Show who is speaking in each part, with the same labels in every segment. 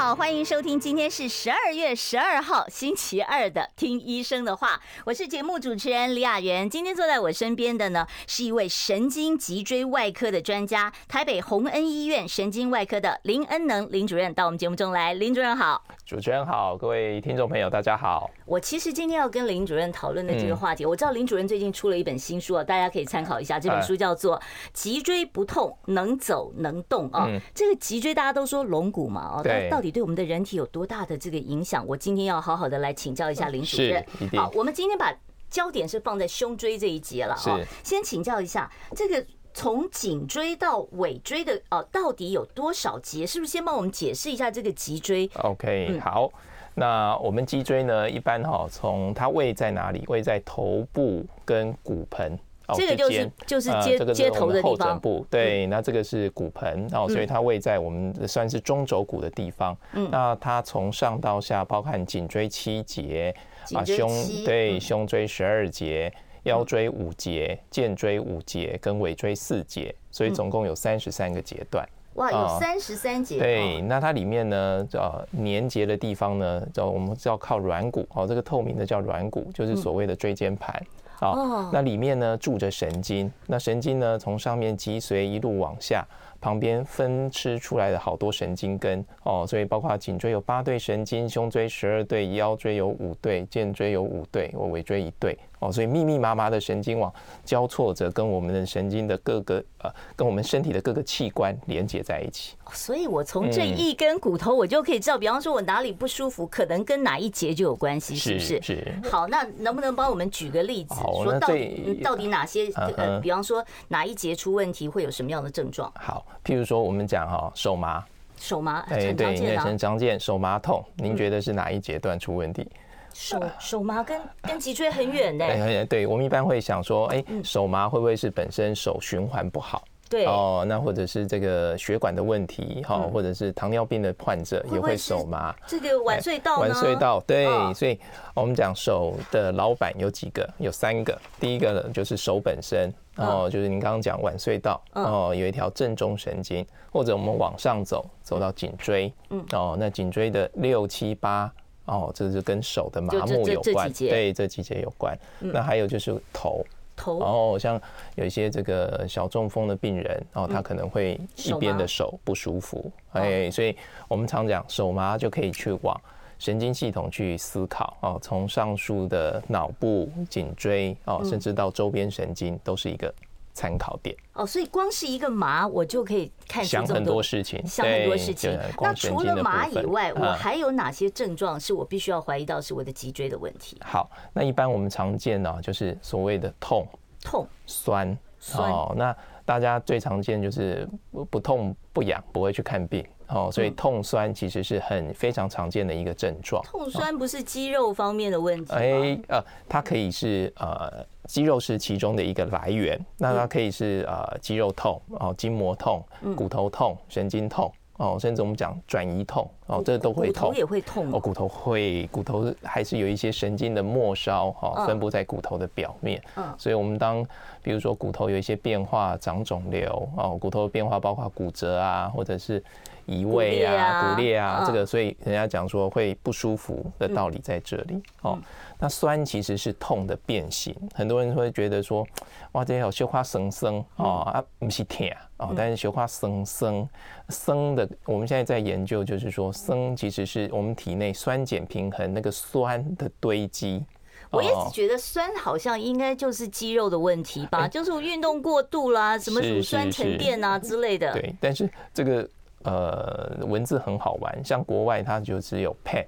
Speaker 1: 好，欢迎收听，今天是十二月十二号星期二的《听医生的话》，我是节目主持人李雅媛。今天坐在我身边的呢，是一位神经脊椎外科的专家，台北洪恩医院神经外科的林恩能林主任到我们节目中来。林主任好，
Speaker 2: 主持人好，各位听众朋友大家好。
Speaker 1: 我其实今天要跟林主任讨论的这个话题，我知道林主任最近出了一本新书啊，大家可以参考一下。这本书叫做《脊椎不痛能走能动》啊，这个脊椎大家都说龙骨嘛。哦，但到底对我们的人体有多大的这个影响？我今天要好好的来请教一下林主任。好，我们今天把焦点是放在胸椎这一节了啊。先请教一下，这个从颈椎到尾椎的哦，到底有多少节？是不是先帮我们解释一下这个脊椎
Speaker 2: ？OK，好，那我们脊椎呢，一般哈，从它位在哪里？位在头部跟骨盆。
Speaker 1: 这个就是就是接接头的地方，后枕部。对，那这个是骨盆，然后所以它位在我们算是中轴骨的地方。嗯，那它从上到下，包含颈椎七节，啊胸对胸椎十二节，腰椎五节，荐椎五节，跟尾椎四节，所以总共有三十三个节段。哇，有三十三节。
Speaker 2: 对，那它里面呢，呃，粘结的地方呢，叫我们叫靠软骨，哦，这个透明的叫软骨，就是所谓的椎间盘。哦，那里面呢住着神经，那神经呢从上面脊髓一路往下，旁边分支出来的好多神经根哦，所以包括颈椎有八对神经，胸椎十二对，腰椎有五对，肩椎有五对，我尾椎一对。哦，所以密密麻麻的神经网交错着，跟我们的神经的各个呃，跟我们身体的各个器官连接在一起。
Speaker 1: 所以我从这一根骨头，我就可以知道，比方说我哪里不舒服，可能跟哪一节就有关系，是不是？
Speaker 2: 是。
Speaker 1: 好，那能不能帮我们举个例子，说到底到底哪些呃，比方说哪一节出问题，会有什么样的症状？
Speaker 2: 好，譬如说我们讲哈，手麻，
Speaker 1: 手麻，
Speaker 2: 哎，对，你很常见，手麻痛，您觉得是哪一阶段出问题？
Speaker 1: 手手麻跟跟脊椎很远的，
Speaker 2: 对，对，我们一般会想说，哎，手麻会不会是本身手循环不好？
Speaker 1: 对
Speaker 2: 哦，那或者是这个血管的问题，哈，或者是糖尿病的患者也会手麻。
Speaker 1: 这个腕隧道，
Speaker 2: 腕隧道，对，所以我们讲手的老板有几个？有三个。第一个呢，就是手本身，哦，就是您刚刚讲腕隧道，哦，有一条正中神经，或者我们往上走，走到颈椎，嗯，哦，那颈椎的六七八。哦，这是跟手的麻木有关，对，这几节有关。那还有就是头，头，然后像有一些这个小中风的病人，哦，他可能会一边的手不舒服，哎，所以我们常讲手麻就可以去往神经系统去思考，哦，从上述的脑部、颈椎，哦，甚至到周边神经，都是一个。参考点
Speaker 1: 哦，所以光是一个麻，我就可以看出
Speaker 2: 想很多事情，
Speaker 1: 想很多事情。那除了麻以外，我还有哪些症状是我必须要怀疑到是我的脊椎的问题？
Speaker 2: 好，那一般我们常见呢，就是所谓的痛、
Speaker 1: 痛、
Speaker 2: 酸、酸。哦，那大家最常见就是不痛不痒，不会去看病。哦，所以痛酸其实是很非常常见的一个症状。
Speaker 1: 痛酸不是肌肉方面的问题吗？
Speaker 2: 哎，呃，它可以是呃。肌肉是其中的一个来源，那它可以是呃肌肉痛哦，筋膜痛、骨头痛、神经痛哦，甚至我们讲转移痛哦，这都会痛。
Speaker 1: 骨头也会痛
Speaker 2: 哦，骨头会，骨头还是有一些神经的末梢哈，分布在骨头的表面。嗯，所以我们当比如说骨头有一些变化，长肿瘤哦，骨头的变化包括骨折啊，或者是移位啊、骨裂啊，这个所以人家讲说会不舒服的道理在这里。哦。那酸其实是痛的变形，很多人会觉得说，哇，这有小花生生哦啊，不是甜哦，但是小花生生生的，我们现在在研究，就是说生其实是我们体内酸碱平衡那个酸的堆积。
Speaker 1: 我一直觉得酸好像应该就是肌肉的问题吧，就是运动过度啦，什么乳酸沉淀啊之类的。
Speaker 2: 对，但是这个呃文字很好玩，像国外它就只有 pain。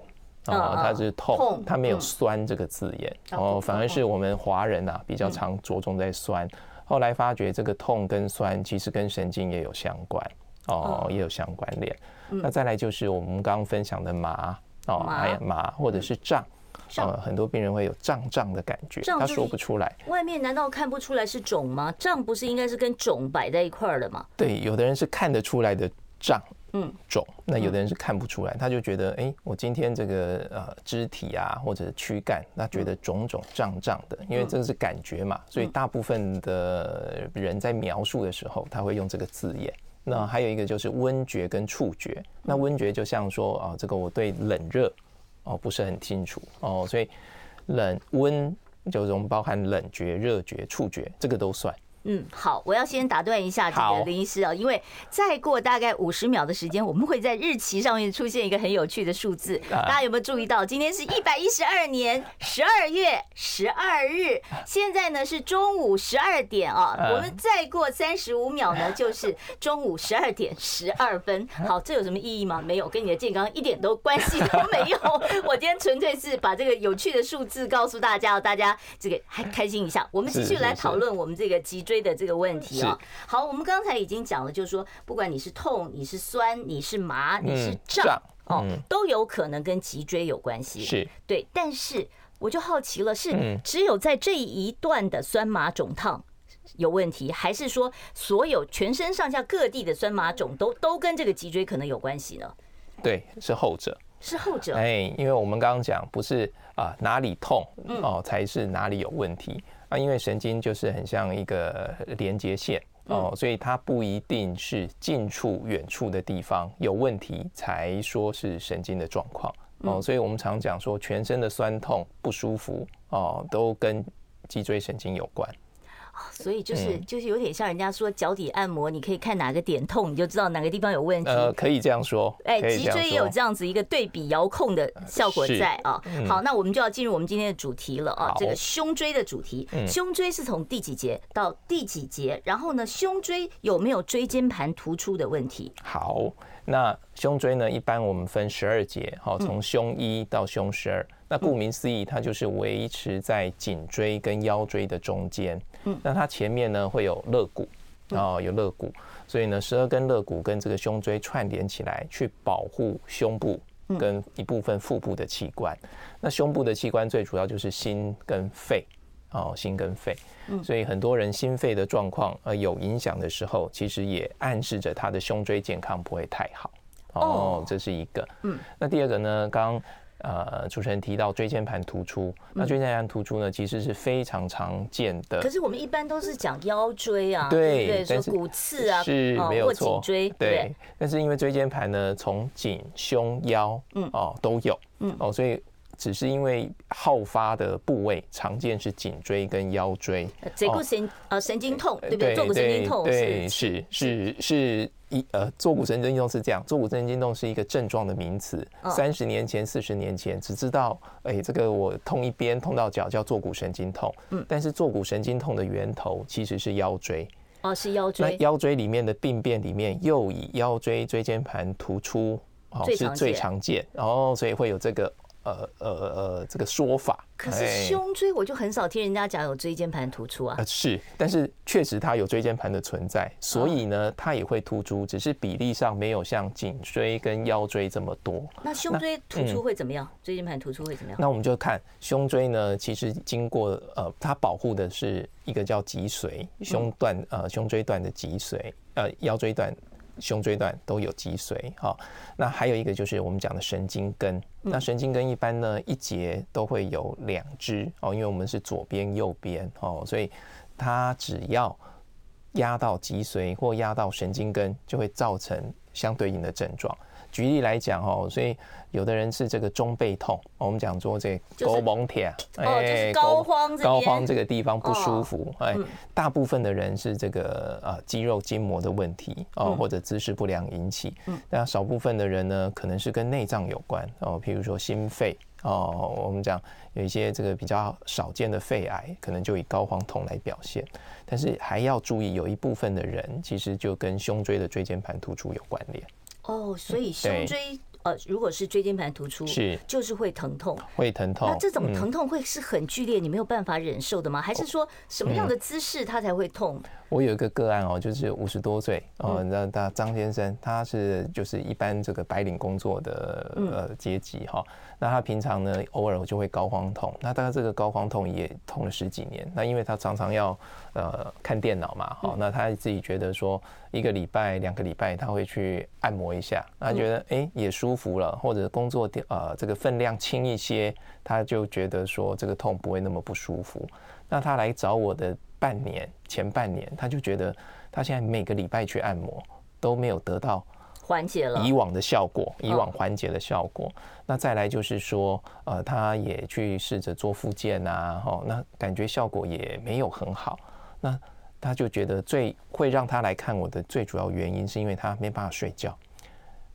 Speaker 2: 哦，它是痛，它没有酸这个字眼，哦，反而是我们华人啊比较常着重在酸。后来发觉这个痛跟酸其实跟神经也有相关，哦，也有相关联。那再来就是我们刚刚分享的麻，哦，还有麻或者是胀，呃，很多病人会有胀胀的感觉，他说不出来。
Speaker 1: 外面难道看不出来是肿吗？胀不是应该是跟肿摆在一块儿的吗？
Speaker 2: 对，有的人是看得出来的胀，嗯，肿。那有的人是看不出来，他就觉得，哎，我今天这个呃肢体啊，或者躯干，那觉得肿肿胀胀的，因为这个是感觉嘛，所以大部分的人在描述的时候，他会用这个字眼。那还有一个就是温觉跟触觉，那温觉就像说啊，这个我对冷热。哦，不是很清楚哦，所以冷温就是我们包含冷觉、热觉、触觉，这个都算。
Speaker 1: 嗯，好，我要先打断一下这个林医师啊，因为再过大概五十秒的时间，我们会在日期上面出现一个很有趣的数字，大家有没有注意到？今天是一百一十二年十二月十二日，现在呢是中午十二点啊，我们再过三十五秒呢 就是中午十二点十二分。好，这有什么意义吗？没有，跟你的健康一点都关系都没有。我今天纯粹是把这个有趣的数字告诉大家，大家这个还开心一下。我们继续来讨论我们这个脊椎。追的这个问题啊，好，我们刚才已经讲了，就是说，不管你是痛，你是酸，你是麻，你是胀，哦，都有可能跟脊椎有关系。是对，但是我就好奇了，是只有在这一段的酸麻肿烫有问题，还是说所有全身上下各地的酸麻肿都都跟这个脊椎可能有关系呢？
Speaker 2: 对，是后者，
Speaker 1: 是后者。
Speaker 2: 哎，因为我们刚刚讲，不是啊哪里痛哦，才是哪里有问题。啊，因为神经就是很像一个连接线哦，所以它不一定是近处、远处的地方有问题才说是神经的状况哦，所以我们常讲说全身的酸痛不舒服哦，都跟脊椎神经有关。
Speaker 1: 所以就是就是有点像人家说脚底按摩，你可以看哪个点痛，你就知道哪个地方有问题。
Speaker 2: 呃，可以这样说。
Speaker 1: 哎，脊椎也有这样子一个对比遥控的效果在啊。好，那我们就要进入我们今天的主题了啊。这个胸椎的主题，胸椎是从第几节到第几节？然后呢，胸椎有没有椎间盘突出的问题？
Speaker 2: 好，那胸椎呢，一般我们分十二节，好，从胸一到胸十二。那顾名思义，它就是维持在颈椎跟腰椎的中间。嗯，那它前面呢会有肋骨，哦，有肋骨，所以呢，十二根肋骨跟这个胸椎串联起来，去保护胸部跟一部分腹部的器官。那胸部的器官最主要就是心跟肺，哦，心跟肺。所以很多人心肺的状况呃有影响的时候，其实也暗示着他的胸椎健康不会太好。哦，这是一个。嗯，那第二个呢，刚。呃，主持人提到椎间盘突出，那椎间盘突出呢，其实是非常常见的。
Speaker 1: 可是我们一般都是讲腰椎啊，对，说骨刺啊，
Speaker 2: 是没有错。
Speaker 1: 颈椎
Speaker 2: 对，但是因为椎间盘呢，从颈、胸、腰，嗯，哦都有，嗯，哦，所以只是因为好发的部位常见是颈椎跟腰椎。
Speaker 1: 坐骨神呃神经痛，对不对？坐骨神经痛，
Speaker 2: 对，是是是。一呃，坐骨神经痛是这样，坐骨神经痛是一个症状的名词。三十年前、四十年前，只知道哎、欸，这个我痛一边痛到脚叫坐骨神经痛。嗯，但是坐骨神经痛的源头其实是腰椎。
Speaker 1: 哦，是腰椎。
Speaker 2: 那腰椎里面的病变里面，又以腰椎椎间盘突出哦是最常见，然后所以会有这个。呃呃呃，这个说法。
Speaker 1: 可是胸椎我就很少听人家讲有椎间盘突出啊。
Speaker 2: 呃，是，但是确实它有椎间盘的存在，所以呢，它也会突出，只是比例上没有像颈椎跟腰椎这么多。
Speaker 1: 那胸椎突出会怎么样？椎间盘突出会怎么样？
Speaker 2: 那我们就看胸椎呢，其实经过呃，它保护的是一个叫脊髓，胸段呃，胸椎段的脊髓，呃，腰椎段。胸椎段都有脊髓，哈，那还有一个就是我们讲的神经根。那神经根一般呢，一节都会有两只哦，因为我们是左边右边哦，所以它只要压到脊髓或压到神经根，就会造成相对应的症状。举例来讲哦，所以有的人是这个中背痛，我们讲说这高蒙铁，
Speaker 1: 哎，高肓
Speaker 2: 高肓这个地方不舒服，哎，大部分的人是这个呃肌肉筋膜的问题哦，或者姿势不良引起，那少部分的人呢，可能是跟内脏有关哦，譬如说心肺哦，我们讲有一些这个比较少见的肺癌，可能就以高黄痛来表现，但是还要注意，有一部分的人其实就跟胸椎的椎间盘突出有关联。
Speaker 1: 哦，所以胸椎呃，如果是椎间盘突出，是就是会疼痛，
Speaker 2: 会疼痛。
Speaker 1: 那这种疼痛会是很剧烈，你没有办法忍受的吗？还是说什么样的姿势它才会痛？
Speaker 2: 我有一个个案哦，就是五十多岁哦，那他张先生他是就是一般这个白领工作的呃阶级哈。那他平常呢，偶尔就会高肓痛。那大概这个高肓痛也痛了十几年。那因为他常常要呃看电脑嘛，好，那他自己觉得说一个礼拜、两个礼拜他会去按摩一下，他觉得哎、欸、也舒服了，或者工作呃这个分量轻一些，他就觉得说这个痛不会那么不舒服。那他来找我的半年前半年，他就觉得他现在每个礼拜去按摩都没有得到。
Speaker 1: 缓解了
Speaker 2: 以往的效果，以往缓解的效果。哦、那再来就是说，呃，他也去试着做复健啊，哦，那感觉效果也没有很好。那他就觉得最会让他来看我的最主要原因，是因为他没办法睡觉。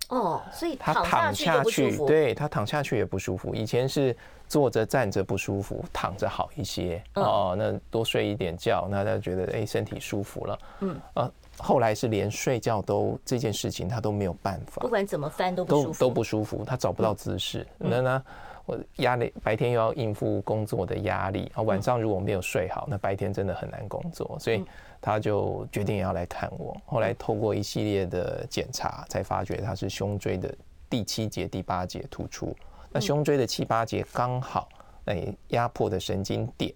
Speaker 1: 哦，所以
Speaker 2: 他躺下去，对，他躺下去也不舒服。以前是坐着站着不舒服，躺着好一些。哦，那多睡一点觉，那他觉得哎、欸，身体舒服了。嗯啊。后来是连睡觉都这件事情他都没有办法，
Speaker 1: 不管怎么翻都不舒服，
Speaker 2: 都不舒服，他找不到姿势。那呢，我压力白天又要应付工作的压力，啊，晚上如果没有睡好，那白天真的很难工作，所以他就决定要来看我。后来透过一系列的检查，才发觉他是胸椎的第七节、第八节突出。那胸椎的七八节刚好那压迫的神经点。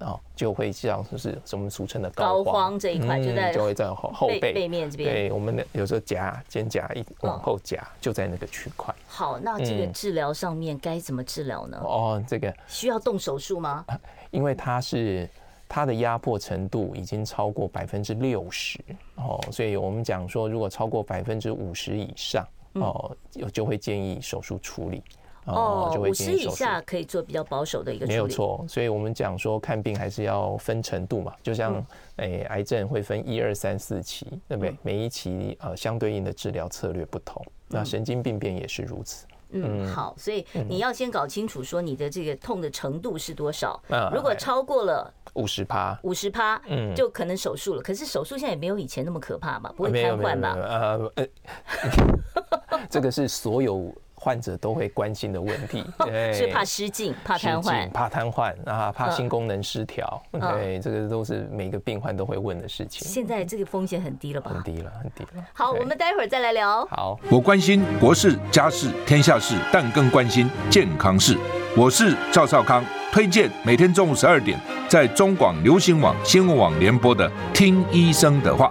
Speaker 2: 哦，就会像就是我们俗称的
Speaker 1: 高肓这一块，就在
Speaker 2: 就会在后后背
Speaker 1: 背面这边。
Speaker 2: 对，我们的有时候夹肩胛一往后夹，就在那个区块。
Speaker 1: 好，那这个治疗上面该怎么治疗呢？
Speaker 2: 哦，这个
Speaker 1: 需要动手术吗？
Speaker 2: 因为它是它的压迫程度已经超过百分之六十哦，所以我们讲说，如果超过百分之五十以上哦，就就会建议手术处理。
Speaker 1: 哦，五十以下可以做比较保守的一个没有
Speaker 2: 错。所以我们讲说看病还是要分程度嘛，就像诶癌症会分一二三四期，对不对？每一期呃相对应的治疗策略不同，那神经病变也是如此。
Speaker 1: 嗯，好，所以你要先搞清楚说你的这个痛的程度是多少。如果超过了
Speaker 2: 五十趴，
Speaker 1: 五十趴，嗯，就可能手术了。可是手术现在也没有以前那么可怕嘛？不会瘫痪吧？呃呃，
Speaker 2: 这个是所有。患者都会关心的问题，对，
Speaker 1: 是怕失禁、怕瘫痪、
Speaker 2: 怕瘫痪啊，怕心功能失调，对，这个都是每个病患都会问的事情。
Speaker 1: 现在这个风险很低了吧？
Speaker 2: 很低了，很低了。
Speaker 1: 好，我们待会儿再来聊。
Speaker 2: 好，
Speaker 3: 我关心国事、家事、天下事，但更关心健康事。我是赵少康，推荐每天中午十二点在中广流行网、新闻网联播的《听医生的话》。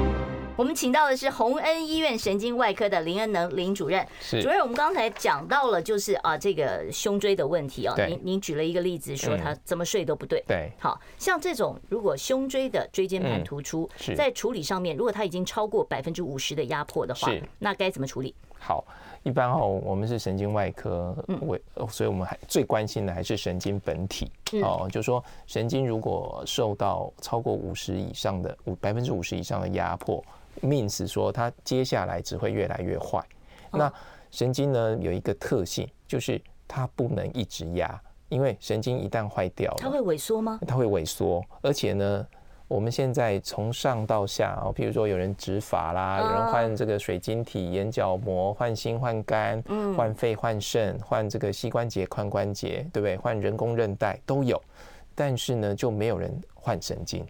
Speaker 1: 我们请到的是洪恩医院神经外科的林恩能林主任。主任，我们刚才讲到了，就是啊，这个胸椎的问题啊，您您举了一个例子，说他怎么睡都不对。
Speaker 2: 对，
Speaker 1: 好像这种如果胸椎的椎间盘突出，在处理上面，如果它已经超过百分之五十的压迫的话，那该怎么处理？
Speaker 2: 好，一般哦，我们是神经外科，为，所以我们还最关心的还是神经本体哦，就是说神经如果受到超过五十以上的五百分之五十以上的压迫。Means 说它接下来只会越来越坏。那神经呢，有一个特性，就是它不能一直压，因为神经一旦坏掉了，
Speaker 1: 它会萎缩吗？
Speaker 2: 它会萎缩，而且呢，我们现在从上到下啊，譬如说有人植发啦，有人换这个水晶体、眼角膜，换心、换肝、换肺、换肾，换这个膝关节、髋关节，对不对？换人工韧带都有，但是呢，就没有人换神经。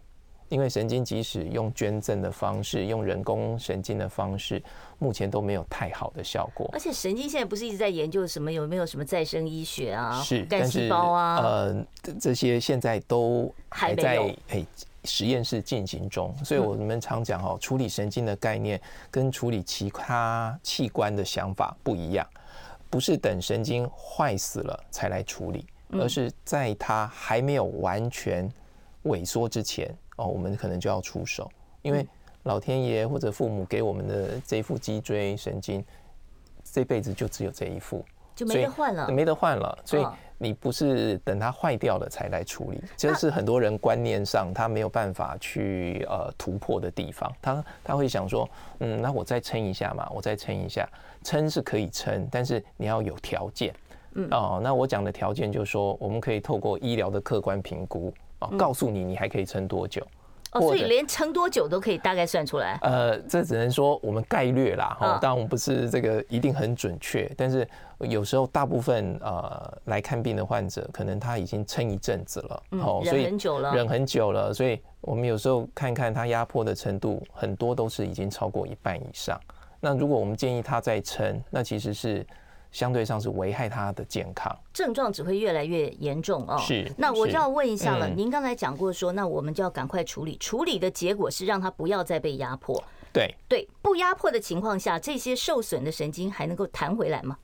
Speaker 2: 因为神经即使用捐赠的方式，用人工神经的方式，目前都没有太好的效果。
Speaker 1: 而且神经现在不是一直在研究什么有没有什么再生医学啊，
Speaker 2: 是
Speaker 1: 干细胞啊，
Speaker 2: 呃，这些现在都还在诶实验室进行中。所以我们常讲哦，处理神经的概念跟处理其他器官的想法不一样，不是等神经坏死了才来处理，而是在它还没有完全萎缩之前。哦，我们可能就要出手，因为老天爷或者父母给我们的这一副脊椎神经，这辈子就只有这一副，
Speaker 1: 就没得换了，
Speaker 2: 没得换了。所以你不是等它坏掉了才来处理，这是很多人观念上他没有办法去呃突破的地方。他他会想说，嗯，那我再撑一下嘛，我再撑一下，撑是可以撑，但是你要有条件。嗯，哦，那我讲的条件就是说，我们可以透过医疗的客观评估。告诉你，你还可以撑多久？
Speaker 1: 哦，所以连撑多久都可以大概算出来。
Speaker 2: 呃，这只能说我们概略啦，哈，当然我们不是这个一定很准确，但是有时候大部分呃来看病的患者，可能他已经撑一阵子了，哦，所以
Speaker 1: 忍很久了，
Speaker 2: 忍很久了，所以我们有时候看看他压迫的程度，很多都是已经超过一半以上。那如果我们建议他再撑，那其实是。相对上是危害他的健康，
Speaker 1: 症状只会越来越严重哦。
Speaker 2: 是，
Speaker 1: 那我就要问一下了，您刚才讲过说，那我们就要赶快处理，处理的结果是让他不要再被压迫。
Speaker 2: 对
Speaker 1: 对，不压迫的情况下，这些受损的神经还能够弹回来吗？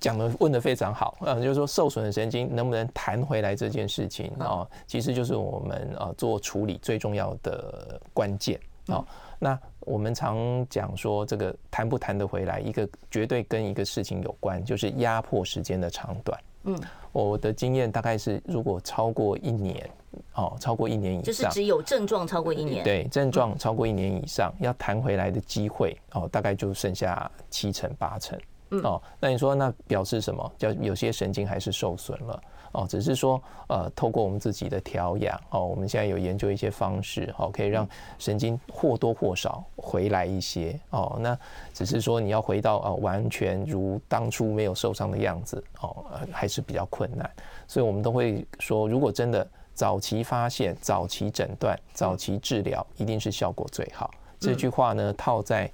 Speaker 2: 讲的问的非常好，嗯，就是说受损的神经能不能弹回来这件事情啊，其实就是我们呃做处理最重要的关键啊。那我们常讲说，这个谈不谈得回来，一个绝对跟一个事情有关，就是压迫时间的长短。嗯，我的经验大概是，如果超过一年，哦，超过一年以上，
Speaker 1: 就是只有症状超过一年，
Speaker 2: 对，症状超过一年以上，要谈回来的机会，哦，大概就剩下七成八成。哦，那你说那表示什么？叫有些神经还是受损了。哦，只是说，呃，透过我们自己的调养，哦，我们现在有研究一些方式，哦，可以让神经或多或少回来一些，哦，那只是说你要回到呃完全如当初没有受伤的样子，哦，还是比较困难，所以我们都会说，如果真的早期发现、早期诊断、早期治疗，一定是效果最好。这句话呢，套在。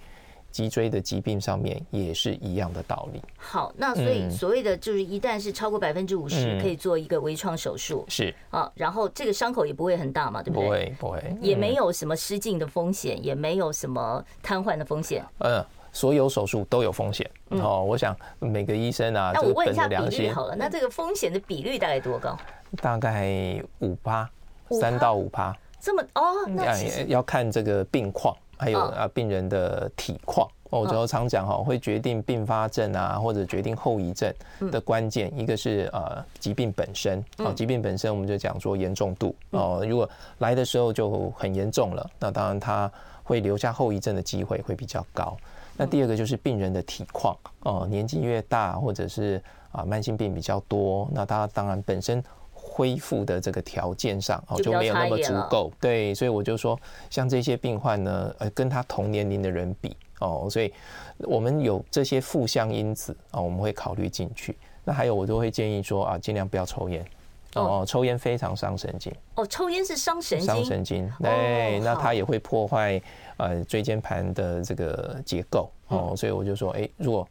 Speaker 2: 脊椎的疾病上面也是一样的道理。
Speaker 1: 好，那所以所谓的就是一旦是超过百分之五十，可以做一个微创手术。
Speaker 2: 是
Speaker 1: 啊，然后这个伤口也不会很大嘛，对不对？
Speaker 2: 不会，不会，
Speaker 1: 也没有什么失禁的风险，也没有什么瘫痪的风险。
Speaker 2: 嗯，所有手术都有风险。哦，我想每个医生啊，
Speaker 1: 那我问一下比率好了，那这个风险的比率大概多高？
Speaker 2: 大概五趴，三到五趴。
Speaker 1: 这么哦，那
Speaker 2: 要看这个病况。还有啊，病人的体况，我就常讲哈，会决定并发症啊，或者决定后遗症的关键，一个是呃疾病本身，哦，疾病本身我们就讲说严重度哦，如果来的时候就很严重了，那当然他会留下后遗症的机会会比较高。那第二个就是病人的体况哦，年纪越大或者是啊慢性病比较多，那他当然本身。恢复的这个条件上哦，就没有那么足够，对，所以我就说，像这些病患呢，呃，跟他同年龄的人比哦，所以我们有这些负向因子啊，我们会考虑进去。那还有，我都会建议说啊，尽量不要抽烟哦，抽烟非常伤神经。
Speaker 1: 哦，抽烟是伤神经，
Speaker 2: 伤神经，对，那它也会破坏呃椎间盘的这个结构哦，所以我就说，哎，如果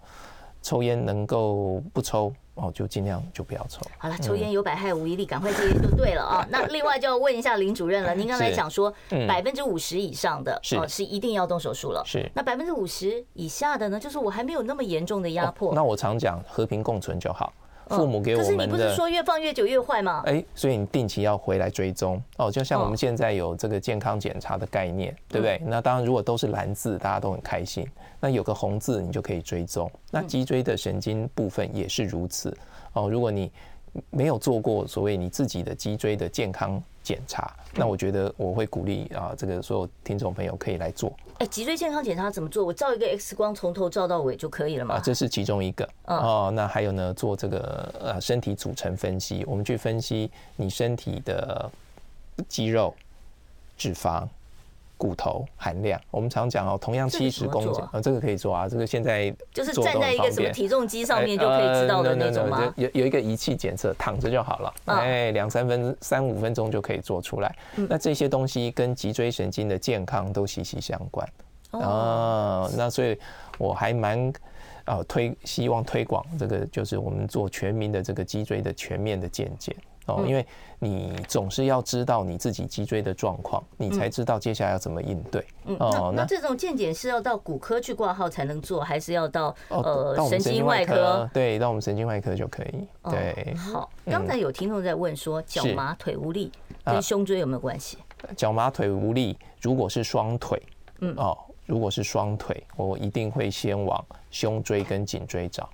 Speaker 2: 抽烟能够不抽。哦，就尽量就不要抽。
Speaker 1: 好了，抽烟有百害无一利，赶快戒烟就对了啊。那另外就要问一下林主任了，您刚才讲说百分之五十以上的哦是一定要动手术了。
Speaker 2: 是。
Speaker 1: 那百分之五十以下的呢？就是我还没有那么严重的压迫。
Speaker 2: 那我常讲和平共存就好。父母给我们的。可是
Speaker 1: 你不是说越放越久越坏吗？
Speaker 2: 哎，所以你定期要回来追踪哦。就像我们现在有这个健康检查的概念，对不对？那当然，如果都是蓝字，大家都很开心。那有个红字，你就可以追踪。那脊椎的神经部分也是如此哦。如果你没有做过所谓你自己的脊椎的健康检查，那我觉得我会鼓励啊，这个所有听众朋友可以来做。
Speaker 1: 哎，脊椎健康检查怎么做？我照一个 X 光，从头照到尾就可以了嘛？啊，
Speaker 2: 这是其中一个哦。那还有呢，做这个呃身体组成分析，我们去分析你身体的肌肉、脂肪。骨头含量，我们常讲哦，同样七十公斤啊，这个可以做啊，这个现在
Speaker 1: 就是站在一个什么体重机上面就可以知道的那种吗？
Speaker 2: 有有一个仪器检测，躺着就好了，哎，两三分三五分钟就可以做出来。那这些东西跟脊椎神经的健康都息息相关啊。那所以我还蛮啊推希望推广这个，就是我们做全民的这个脊椎的全面的健检。哦，因为你总是要知道你自己脊椎的状况，你才知道接下来要怎么应对。
Speaker 1: 嗯，那那这种健检是要到骨科去挂号才能做，还是要到呃神经外科？
Speaker 2: 对，到我们神经外科就可以。对，
Speaker 1: 好。刚才有听众在问说，脚麻腿无力跟胸椎有没有关系？
Speaker 2: 脚麻腿无力，如果是双腿，嗯哦，如果是双腿，我一定会先往胸椎跟颈椎找，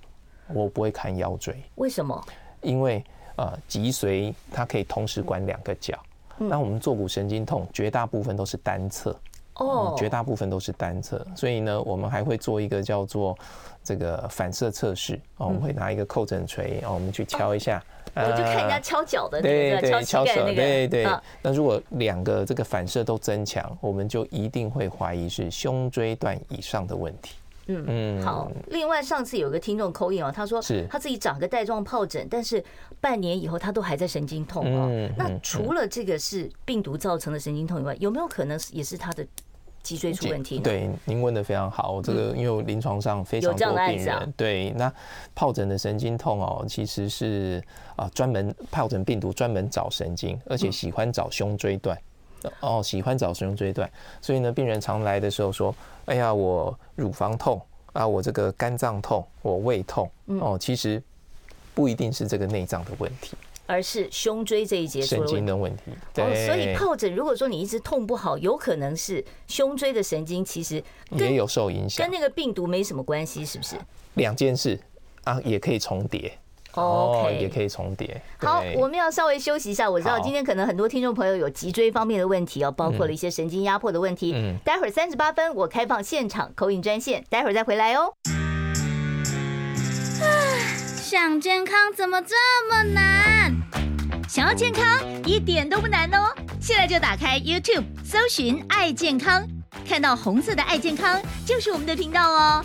Speaker 2: 我不会看腰椎。
Speaker 1: 为什么？
Speaker 2: 因为。呃，脊髓它可以同时管两个脚。那我们坐骨神经痛，绝大部分都是单侧。哦，绝大部分都是单侧。所以呢，我们还会做一个叫做这个反射测试。啊，我们会拿一个叩诊锤，啊，我们去敲一下
Speaker 1: 我就看人家敲脚的那
Speaker 2: 对
Speaker 1: 个，敲膝盖的那个。
Speaker 2: 对对。那如果两个这个反射都增强，我们就一定会怀疑是胸椎段以上的问题。
Speaker 1: 嗯嗯，好。另外，上次有个听众 call in 哦，他说是他自己长个带状疱疹，但是半年以后他都还在神经痛哦。那除了这个是病毒造成的神经痛以外，有没有可能也是他的脊椎出问题？
Speaker 2: 对，您问的非常好。这个因为我临床上非常多病人，对，那疱疹的神经痛哦，其实是啊专门疱疹病毒专门找神经，而且喜欢找胸椎段。哦，喜欢找胸椎段，所以呢，病人常来的时候说：“哎呀，我乳房痛啊，我这个肝脏痛，我胃痛。”哦，其实不一定是这个内脏的问题，
Speaker 1: 而是胸椎这一节
Speaker 2: 神经的问题。对，
Speaker 1: 哦，所以疱疹如果说你一直痛不好，有可能是胸椎的神经其实
Speaker 2: 也有受影响，
Speaker 1: 跟那个病毒没什么关系，是不是？
Speaker 2: 两件事啊，也可以重叠。哦，也可以重叠。
Speaker 1: 好，我们要稍微休息一下。我知道今天可能很多听众朋友有脊椎方面的问题哦，包括了一些神经压迫的问题。嗯，待会儿三十八分我开放现场口音专线，待会儿再回来哦。
Speaker 4: 想健康怎么这么难？想要健康一点都不难哦，现在就打开 YouTube 搜寻“爱健康”，看到红色的“爱健康”就是我们的频道哦。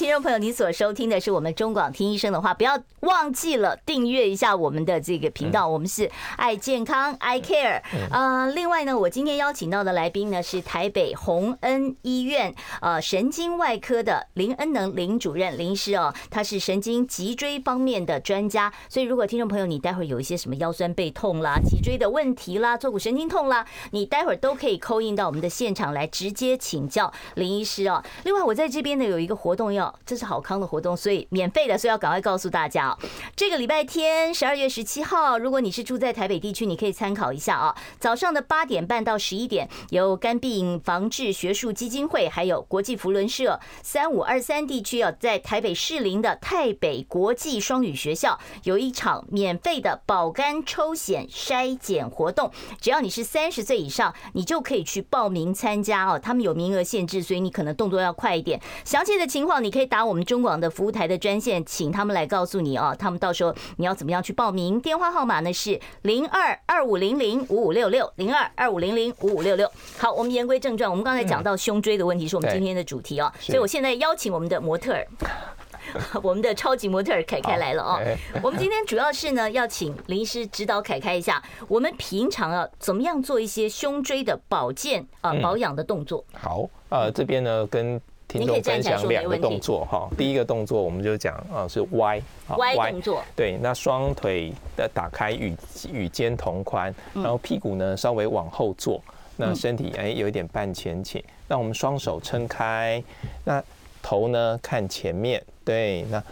Speaker 1: 听众朋友，你所收听的是我们中广听医生的话，不要忘记了订阅一下我们的这个频道。我们是爱健康，I care。呃，另外呢，我今天邀请到的来宾呢是台北洪恩医院呃神经外科的林恩能林主任林医师哦，他是神经脊椎方面的专家。所以如果听众朋友你待会儿有一些什么腰酸背痛啦、脊椎的问题啦、坐骨神经痛啦，你待会儿都可以 call in 到我们的现场来直接请教林医师哦。另外，我在这边呢有一个活动要。这是好康的活动，所以免费的，所以要赶快告诉大家哦。这个礼拜天，十二月十七号，如果你是住在台北地区，你可以参考一下啊。早上的八点半到十一点，由肝病防治学术基金会还有国际福伦社三五二三地区哦，在台北士林的泰北国际双语学校有一场免费的保肝抽血筛检活动。只要你是三十岁以上，你就可以去报名参加哦。他们有名额限制，所以你可能动作要快一点。详细的情况你可以。打我们中广的服务台的专线，请他们来告诉你哦。他们到时候你要怎么样去报名？电话号码呢是零二二五零零五五六六零二二五零零五五六六。好，我们言归正传，我们刚才讲到胸椎的问题是我们今天的主题哦，所以我现在邀请我们的模特儿，我们的超级模特儿凯凯来了哦。我们今天主要是呢要请林医师指导凯凯一下，我们平常啊怎么样做一些胸椎的保健啊保养的动作。
Speaker 2: 好，呃，这边呢跟。听众分享两个动作哈，第一个动作我们就讲啊是歪，
Speaker 1: 歪动作，
Speaker 2: 对，那双腿的打开与与肩同宽，然后屁股呢稍微往后坐，那身体哎有一点半前倾，那我们双手撑开，那头呢看前面，对，那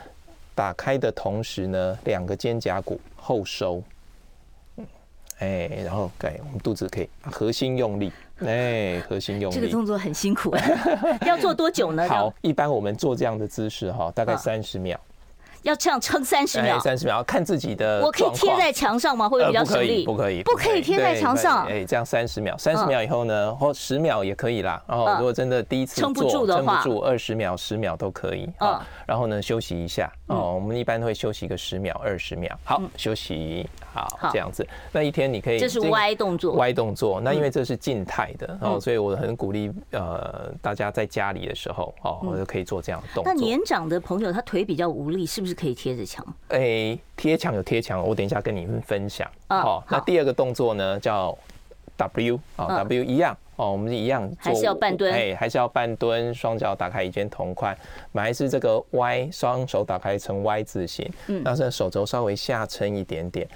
Speaker 2: 打开的同时呢两个肩胛骨后收，哎，然后对，我们肚子可以核心用力。哎，核心用力，
Speaker 1: 这个动作很辛苦，要做多久呢？
Speaker 2: 好，一般我们做这样的姿势哈，大概三十秒。
Speaker 1: 要这样撑三十秒，
Speaker 2: 三十秒，看自己的。
Speaker 1: 我可以贴在墙上吗？会比较省力？
Speaker 2: 不可以，
Speaker 1: 不可以贴在墙上。
Speaker 2: 哎，这样三十秒，三十秒以后呢，或十秒也可以啦。然后如果真的第一次做撑不住的话，撑不住二十秒、十秒都可以。啊，然后呢，休息一下。哦，我们一般会休息个十秒、二十秒。好，休息。好，这样子。那一天你可以。
Speaker 1: 这是歪动作。
Speaker 2: 歪动作。那因为这是静态的，哦，所以我很鼓励呃大家在家里的时候，哦，我就可以做这样的动作。
Speaker 1: 那年长的朋友他腿比较无力，是不是可以贴着墙？
Speaker 2: 哎，贴墙有贴墙，我等一下跟你们分享。好，那第二个动作呢，叫 W 啊，W 一样哦，我们一样
Speaker 1: 还是要半蹲，
Speaker 2: 哎，还是要半蹲，双脚打开与肩同宽，还是这个 Y，双手打开成 Y 字形，嗯，但是手肘稍微下撑一点点，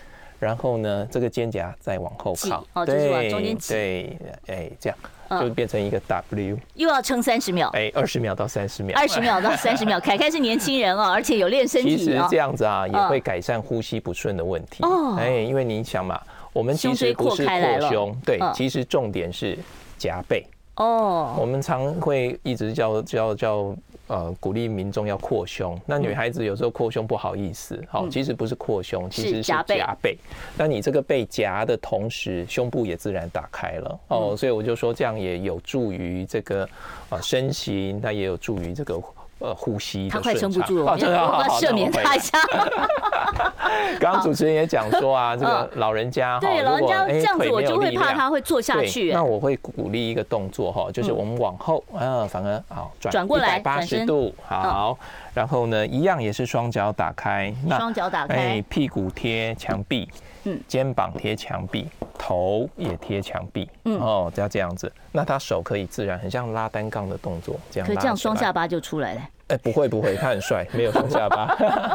Speaker 2: 然后呢，这个肩胛再往后靠，
Speaker 1: 哦，就是往中间挤，
Speaker 2: 对，哎，这样。就变成一个 W，
Speaker 1: 又要撑三十秒，
Speaker 2: 哎，二十秒到三十秒，
Speaker 1: 二十秒到三十秒。凯凯是年轻人哦，而且有练身体。
Speaker 2: 其实这样子啊，也会改善呼吸不顺的问题。哦，哎，因为你想嘛，我们其实不是扩胸，对，其实重点是夹背。哦，我们常会一直叫叫叫呃鼓励民众要扩胸。那女孩子有时候扩胸不好意思，好，其实不是扩胸，其实是夹背。那你这个背夹的同时，胸部也自然打开了哦，所以我就说这样也有助于这个呃身形，那也有助于这个。呃，呼吸
Speaker 1: 他快撑不住了，
Speaker 2: 我
Speaker 1: 要赦免他一下。
Speaker 2: 刚刚主持人也讲说啊，这个老人家
Speaker 1: 对老人家这样子，我就会怕他会坐下去。
Speaker 2: 那我会鼓励一个动作哈，就是我们往后啊，反而好转
Speaker 1: 转过来
Speaker 2: 八十度，好，然后呢，一样也是双脚打开，
Speaker 1: 双脚打开，
Speaker 2: 哎，屁股贴墙壁，嗯，肩膀贴墙壁，头也贴墙壁，嗯，哦，只要这样子，那他手可以自然很像拉单杠的动作，这样，
Speaker 1: 可以这样双下巴就出来了。
Speaker 2: 哎，不会不会，他很帅，没有双下巴。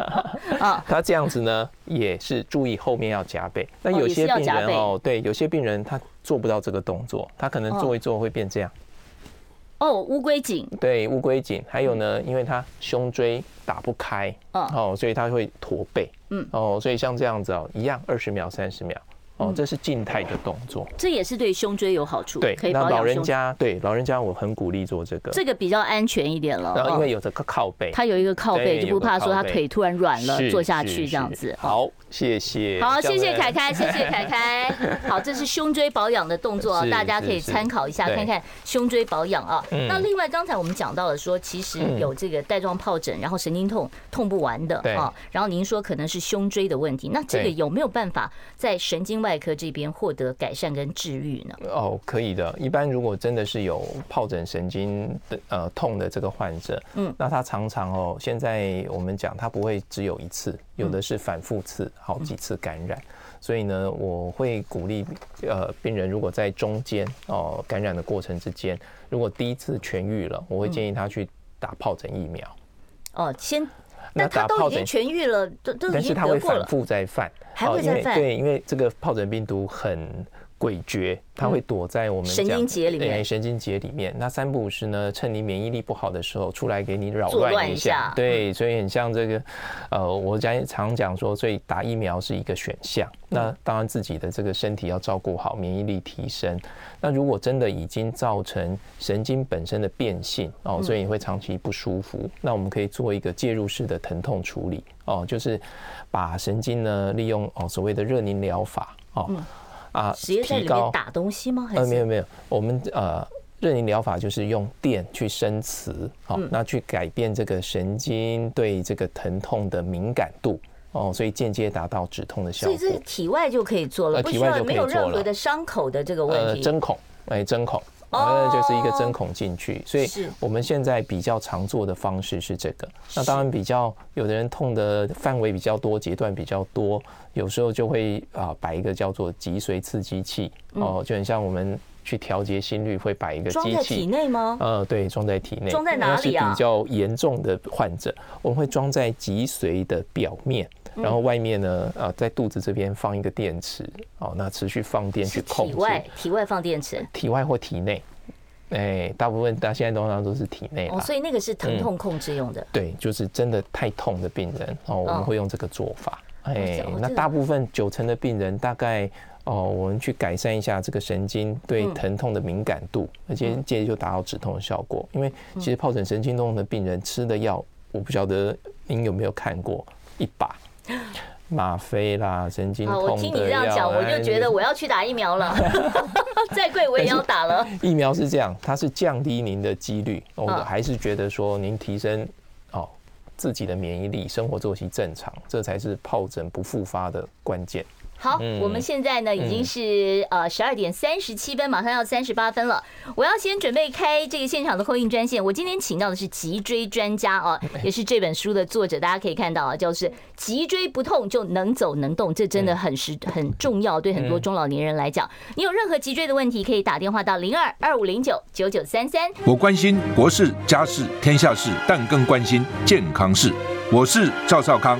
Speaker 2: 啊，他这样子呢，也是注意后面要夹背。那有些病人哦，对，有些病人他做不到这个动作，他可能做一做会变这样。
Speaker 1: 哦，乌龟颈。
Speaker 2: 对，乌龟颈。还有呢，因为它胸椎打不开，哦，所以它会驼背。嗯，哦，所以像这样子哦，一样二十秒、三十秒。哦，这是静态的动作，
Speaker 1: 这也是对胸椎有好处。对，可以保养胸椎。
Speaker 2: 那老人家，对老人家，我很鼓励做这个。
Speaker 1: 这个比较安全一点了。
Speaker 2: 然后因为有这个靠背，
Speaker 1: 他有一个靠背，就不怕说他腿突然软了，坐下去这样子。
Speaker 2: 好，谢谢。
Speaker 1: 好，谢谢凯凯，谢谢凯凯。好，这是胸椎保养的动作，大家可以参考一下，看看胸椎保养啊。那另外，刚才我们讲到了说，其实有这个带状疱疹，然后神经痛痛不完的啊。然后您说可能是胸椎的问题，那这个有没有办法在神经外科这边获得改善跟治愈呢？
Speaker 2: 哦，可以的。一般如果真的是有疱疹神经的呃痛的这个患者，嗯，那他常常哦，现在我们讲他不会只有一次，有的是反复次，好几次感染。所以呢，我会鼓励呃病人如果在中间哦感染的过程之间，如果第一次痊愈了，我会建议他去打疱疹疫苗。
Speaker 1: 哦，先。那他都已经痊愈了，都都已经得过了。但是他会反复再犯，
Speaker 2: 还会再犯。对，因为这个疱疹病毒很诡谲，它会躲在我们
Speaker 1: 神经节里面。
Speaker 2: 神经节里面，那三不五时呢，趁你免疫力不好的时候出来给你扰乱一下。对，所以很像这个，呃，我讲常讲说，所以打疫苗是一个选项。那当然自己的这个身体要照顾好，免疫力提升。那如果真的已经造成神经本身的变性哦，所以你会长期不舒服，那我们可以做一个介入式的疼痛处理哦，就是把神经呢利用哦所谓的热凝疗法哦。啊，
Speaker 1: 直接在里面打东西吗？
Speaker 2: 呃，没有没有，我们呃热凝疗法就是用电去生磁，好，那去改变这个神经对这个疼痛的敏感度哦，所以间接达到止痛的效果。
Speaker 1: 所以这体外就可以做了，不需要没有任何的伤口的这个问题。
Speaker 2: 针孔，哎，针孔。呃，就是一个针孔进去，所以我们现在比较常做的方式是这个。那当然比较有的人痛的范围比较多，阶段比较多，有时候就会啊摆一个叫做脊髓刺激器哦，就很像我们去调节心率会摆一个机器。装在体内
Speaker 1: 吗？
Speaker 2: 呃，对，装在体内。
Speaker 1: 装在哪里啊？
Speaker 2: 比较严重的患者，我们会装在脊髓的表面。然后外面呢，啊，在肚子这边放一个电池，哦，那持续放电去控制。
Speaker 1: 体外，体外放电池。
Speaker 2: 体外或体内，哎，大部分大家现在通常都是体内。
Speaker 1: 哦，所以那个是疼痛控制用的。
Speaker 2: 对，就是真的太痛的病人，哦，我们会用这个做法。哎，那大部分九成的病人，大概哦，我们去改善一下这个神经对疼痛的敏感度，而且接着就达到止痛的效果。因为其实疱疹神经痛的病人吃的药，我不晓得您有没有看过一把。吗啡啦，神经痛的药。我听你这样讲，
Speaker 1: 我就觉得我要去打疫苗了。再贵我也要打了。
Speaker 2: 疫苗是这样，它是降低您的几率。我还是觉得说，您提升哦自己的免疫力，生活作息正常，这才是疱疹不复发的关键。
Speaker 1: 好，我们现在呢已经是呃十二点三十七分，马上要三十八分了。我要先准备开这个现场的 call in 专线。我今天请到的是脊椎专家啊，也是这本书的作者。大家可以看到啊，就是脊椎不痛就能走能动，这真的很实很重要，对很多中老年人来讲。你有任何脊椎的问题，可以打电话到零二二五零九九九三三。
Speaker 3: 我关心国事家事天下事，但更关心健康事。我是赵少康，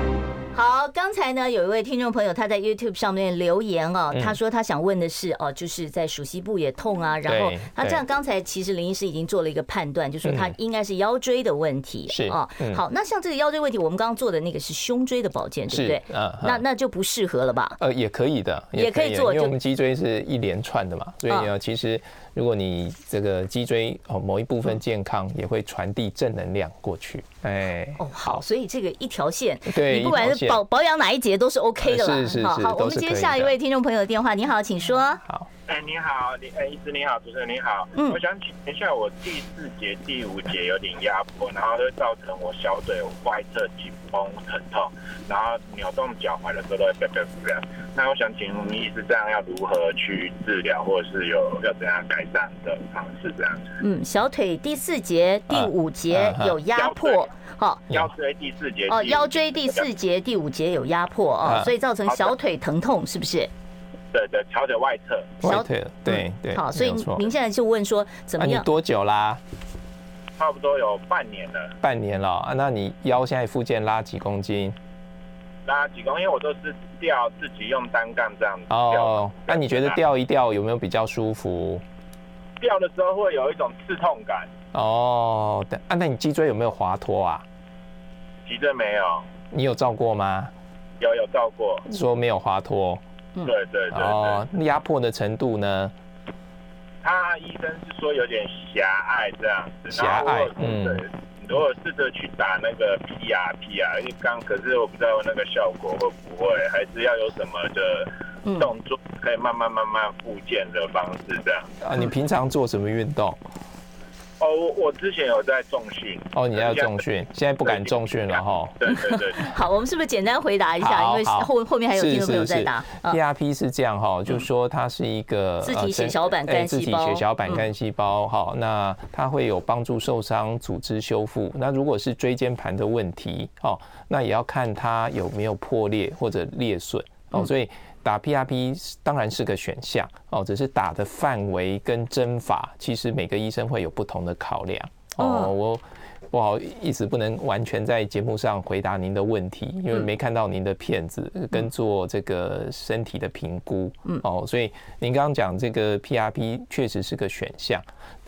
Speaker 1: 好。好，刚才呢有一位听众朋友他在 YouTube 上面留言哦，他说他想问的是哦，就是在鼠蹊部也痛啊，然后他这样刚才其实林医师已经做了一个判断，就说他应该是腰椎的问题是啊。好，那像这个腰椎问题，我们刚刚做的那个是胸椎的保健，对不对？嗯，那那就不适合了吧？
Speaker 2: 呃，也可以的，
Speaker 1: 也可以做，
Speaker 2: 因为我们脊椎是一连串的嘛，所以呢，其实。如果你这个脊椎哦某一部分健康，也会传递正能量过去。哎，
Speaker 1: 哦好，所以这个一条线，对，你不管是保保养哪一节都是 OK 的啦。
Speaker 2: 是是是，
Speaker 1: 好，我们接下一位听众朋友的电话。你好，请说。
Speaker 2: 好。
Speaker 5: 哎，你好，你哎，医师你好，主持人你好，嗯，我想请问一下，我第四节、第五节有点压迫，然后会造成我小腿外侧紧绷疼痛，然后扭动脚踝的时候都会变变不了。那我想请问医师，这样要如何去治疗，或者是有要怎样改善的方式？这样
Speaker 1: 嗯，小腿第四节、第五节有压迫，好，
Speaker 5: 腰椎第四节
Speaker 1: 哦，腰椎第四节、第五节有压迫哦，所以造成小腿疼痛，是不是？
Speaker 5: 对对，小腿外侧，
Speaker 2: 小腿对对。
Speaker 1: 好，所以您现在就问说怎么样？
Speaker 2: 你多久啦？
Speaker 5: 差不多有半年了。
Speaker 2: 半年了啊？那你腰现在附件拉几公斤？
Speaker 5: 拉几公斤？因为我都是吊自己用单杠这样子。
Speaker 2: 哦，那你觉得吊一吊有没有比较舒服？
Speaker 5: 吊的时候会有一种刺痛感。
Speaker 2: 哦，对啊，那你脊椎有没有滑脱啊？
Speaker 5: 脊椎没有。
Speaker 2: 你有照过吗？
Speaker 5: 有有照过。
Speaker 2: 说没有滑脱。
Speaker 5: 对对对，对哦，
Speaker 2: 压迫的程度呢？
Speaker 5: 他医生是说有点狭隘这样子，
Speaker 2: 狭隘，
Speaker 5: 嗯，对，如果试着去打那个 PRP 啊，因为刚可是我不知道那个效果会不会，还是要有什么的动作可以慢慢慢慢复健的方式这样。
Speaker 2: 啊，你平常做什么运动？
Speaker 5: 哦，我我之前有在重训。
Speaker 2: 哦，你要重训，现在不敢重训了哈。
Speaker 5: 对对对。
Speaker 1: 好，我们是不是简单回答一下？因为后后面还有听众朋友在答。
Speaker 2: PRP 是这样哈，就是说它是一个
Speaker 1: 自体血小板干细胞，
Speaker 2: 自体血小板干细胞哈，那它会有帮助受伤组织修复。那如果是椎间盘的问题哦，那也要看它有没有破裂或者裂损哦，所以。打 PRP 当然是个选项哦，只是打的范围跟针法，其实每个医生会有不同的考量哦。我不好意思，不能完全在节目上回答您的问题，因为没看到您的片子跟做这个身体的评估哦。所以您刚刚讲这个 PRP 确实是个选项，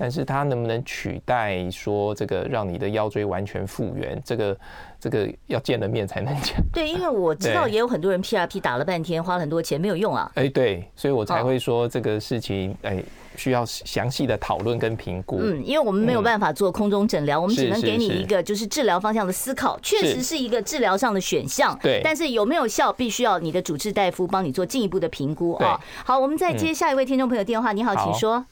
Speaker 2: 但是它能不能取代说这个让你的腰椎完全复原？这个？这个要见了面才能讲。
Speaker 1: 对，因为我知道也有很多人 PRP 打了半天，花了很多钱没有用啊。
Speaker 2: 哎，对，所以我才会说这个事情，哎，需要详细的讨论跟评估。
Speaker 1: 嗯，因为我们没有办法做空中诊疗，我们只能给你一个就是治疗方向的思考，确实是一个治疗上的选项。对，但是有没有效，必须要你的主治大夫帮你做进一步的评估啊。好，我们再接下一位听众朋友电话。你好，请说。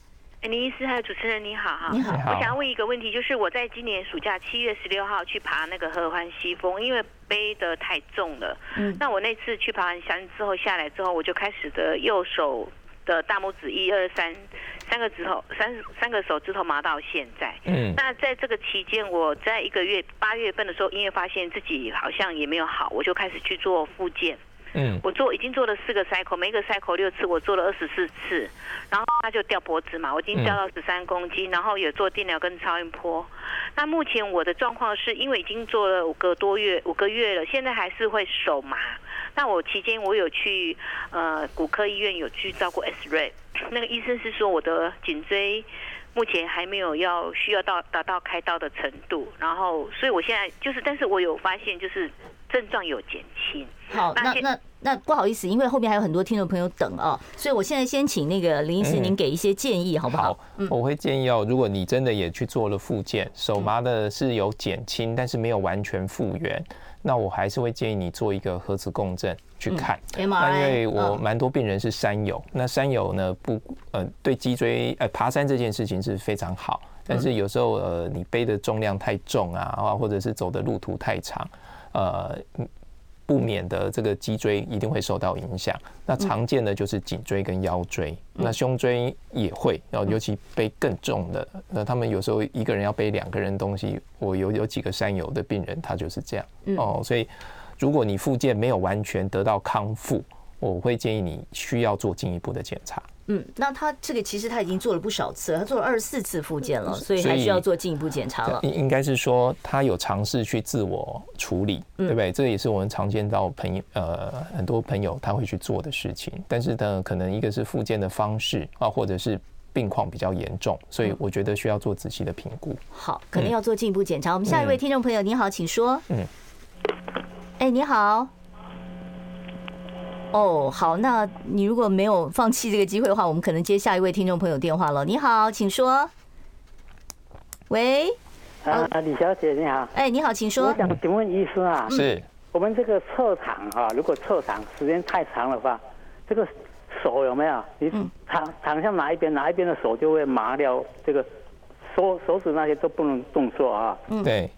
Speaker 6: 林医师还有主持人你好哈，
Speaker 1: 你好，
Speaker 6: 我想要问一个问题，就是我在今年暑假七月十六号去爬那个合欢西峰，因为背得太重了，嗯，那我那次去爬完山之后下来之后，我就开始的右手的大拇指一二三三个指头三三个手指头麻到现在，嗯，那在这个期间，我在一个月八月份的时候，因为发现自己好像也没有好，我就开始去做复健。嗯，我做已经做了四个 cycle，每一个 cycle 六次，我做了二十四次，然后他就掉脖子嘛，我已经掉到十三公斤，然后有做电疗跟超音波。那目前我的状况是因为已经做了五个多月，五个月了，现在还是会手麻。那我期间我有去呃骨科医院有去照过 X-ray，那个医生是说我的颈椎目前还没有要需要到达到开刀的程度，然后所以我现在就是，但是我有发现就是。症状有减轻。
Speaker 1: 好，那那那不好意思，因为后面还有很多听众朋友等啊，所以我现在先请那个林医师您给一些建议，好不好？
Speaker 2: 好，我会建议哦，如果你真的也去做了复健，手麻的是有减轻，但是没有完全复原，那我还是会建议你做一个核磁共振去看。那因为我蛮多病人是山友，那山友呢不呃对脊椎呃爬山这件事情是非常好，但是有时候呃你背的重量太重啊，啊或者是走的路途太长。呃，不免的这个脊椎一定会受到影响。那常见的就是颈椎跟腰椎，那胸椎也会，然后尤其背更重的，那他们有时候一个人要背两个人东西。我有有几个山友的病人，他就是这样哦。所以如果你附件没有完全得到康复，我会建议你需要做进一步的检查。
Speaker 1: 嗯，那他这个其实他已经做了不少次，他做了二十四次复健了，所以还需要做进一步检查了。
Speaker 2: 应应该是说他有尝试去自我处理，对不对？这也是我们常见到朋友呃很多朋友他会去做的事情，但是呢，可能一个是复健的方式啊，或者是病况比较严重，所以我觉得需要做仔细的评估。
Speaker 1: 好，可能要做进一步检查。我们下一位听众朋友，你好，请说。嗯，哎，你好。哦，好，那你如果没有放弃这个机会的话，我们可能接下一位听众朋友电话了。你好，请说。喂，
Speaker 7: 啊，李小姐你好。
Speaker 1: 哎，你好，请说。
Speaker 7: 我想请问医生啊，
Speaker 2: 是
Speaker 7: 我们这个侧躺啊，如果侧躺时间太长的话，这个手有没有？你躺躺向哪一边，哪一边的手就会麻掉，这个手手指那些都不能动作啊。
Speaker 2: 嗯，对，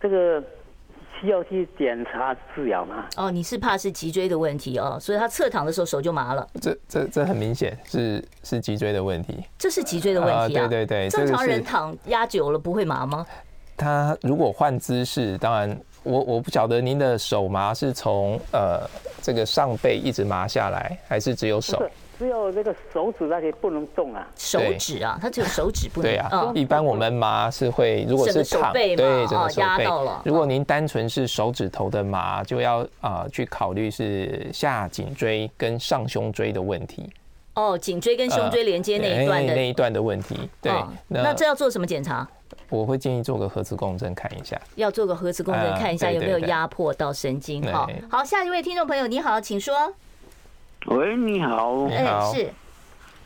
Speaker 7: 这个。需要去检查治疗吗？
Speaker 1: 哦，你是怕是脊椎的问题哦，所以他侧躺的时候手就麻了。
Speaker 2: 这这这很明显是是脊椎的问题。
Speaker 1: 这是脊椎的问题啊？
Speaker 2: 对对对，
Speaker 1: 正常人躺压久了不会麻吗？
Speaker 2: 他如果换姿势，当然我我不晓得您的手麻是从呃这个上背一直麻下来，还是只有手？
Speaker 7: 只有那个手指那里不能动啊，
Speaker 1: 手指啊，它只有手指不能。
Speaker 2: 对啊，一般我们麻是会，如果是躺，对，整个手背。如果您单纯是手指头的麻，就要啊去考虑是下颈椎跟上胸椎的问题。
Speaker 1: 哦，颈椎跟胸椎连接那一段的
Speaker 2: 那一段的问题。对，
Speaker 1: 那这要做什么检查？
Speaker 2: 我会建议做个核磁共振看一下。
Speaker 1: 要做个核磁共振看一下有没有压迫到神经。好，好，下一位听众朋友你好，请说。
Speaker 8: 喂，你好。
Speaker 1: 你好。是。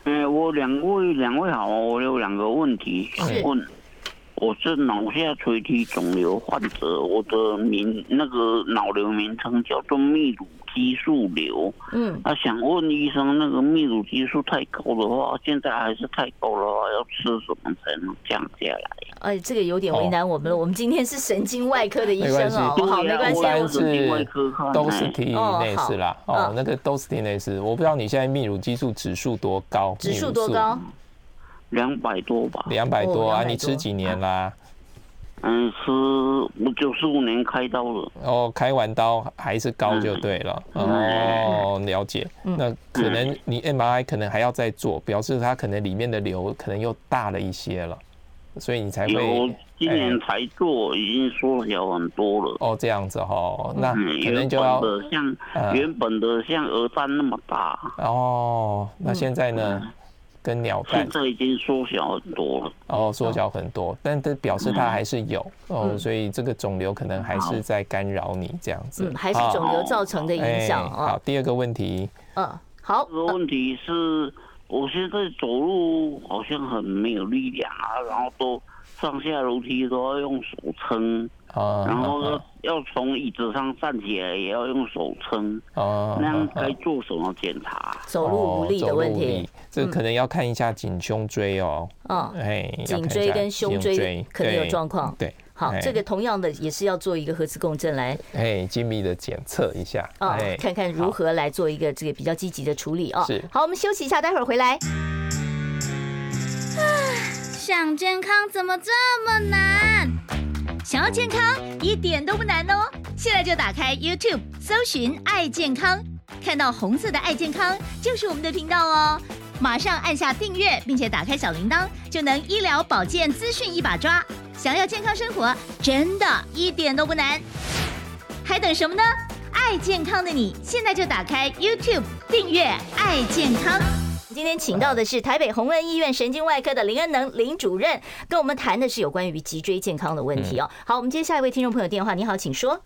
Speaker 8: 哎，我两位两位好，我有两个问题想问。我是脑下垂体肿瘤患者，我的名那个脑瘤名称叫做泌乳激素瘤。嗯。那想问医生，那个泌乳激素太高的话，现在还是太高的话，要吃什么才能降下来？
Speaker 1: 哎，这个有点为难我们了。我们今天是神经外科的医生哦，好，没关系，
Speaker 2: 我是都是 T 内是啦。哦，那个都是 T 内是，我不知道你现在泌乳激素指数多高？
Speaker 1: 指数多高？
Speaker 8: 两百多吧。
Speaker 2: 两百多啊？你吃几年啦？
Speaker 8: 嗯，是我九十五年开刀了。
Speaker 2: 哦，开完刀还是高就对了。哦，了解。那可能你 MRI 可能还要再做，表示它可能里面的瘤可能又大了一些了。所以你才会有
Speaker 8: 今年才做，已经缩小很多了。
Speaker 2: 哦，这样子哈，那可能就要
Speaker 8: 像原本的像鹅蛋那么大。
Speaker 2: 哦，那现在呢？跟鸟蛋
Speaker 8: 现在已经缩小很多了。
Speaker 2: 哦，缩小很多，但这表示它还是有哦，所以这个肿瘤可能还是在干扰你这样子。
Speaker 1: 嗯，还是肿瘤造成的影响。
Speaker 2: 好，第二个问题。
Speaker 1: 嗯，好。
Speaker 8: 这个问题是。我现在走路好像很没有力量啊，然后都上下楼梯都要用手撑，啊，然后要从椅子上站起来也要用手撑，啊，那样该做什么检查？
Speaker 1: 走路无力的问题，
Speaker 2: 这可能要看一下颈胸椎哦，
Speaker 1: 嗯，哎，颈椎跟胸椎可能有状况，
Speaker 2: 对。
Speaker 1: 好，这个同样的也是要做一个核磁共振来，
Speaker 2: 哎，精密的检测一下，
Speaker 1: 啊，看看如何来做一个这个比较积极的处理啊。
Speaker 2: 是，
Speaker 1: 好，我们休息一下，待会儿回来。
Speaker 4: 想健康怎么这么难？想要健康一点都不难哦，现在就打开 YouTube，搜寻“爱健康”，看到红色的“爱健康”就是我们的频道哦。马上按下订阅，并且打开小铃铛，就能医疗保健资讯一把抓。想要健康生活，真的一点都不难，还等什么呢？爱健康的你，现在就打开 YouTube 订阅“爱健康”。
Speaker 1: 今天请到的是台北宏恩医院神经外科的林恩能林主任，跟我们谈的是有关于脊椎健康的问题哦。好，我们接下一位听众朋友电话。你好，请说。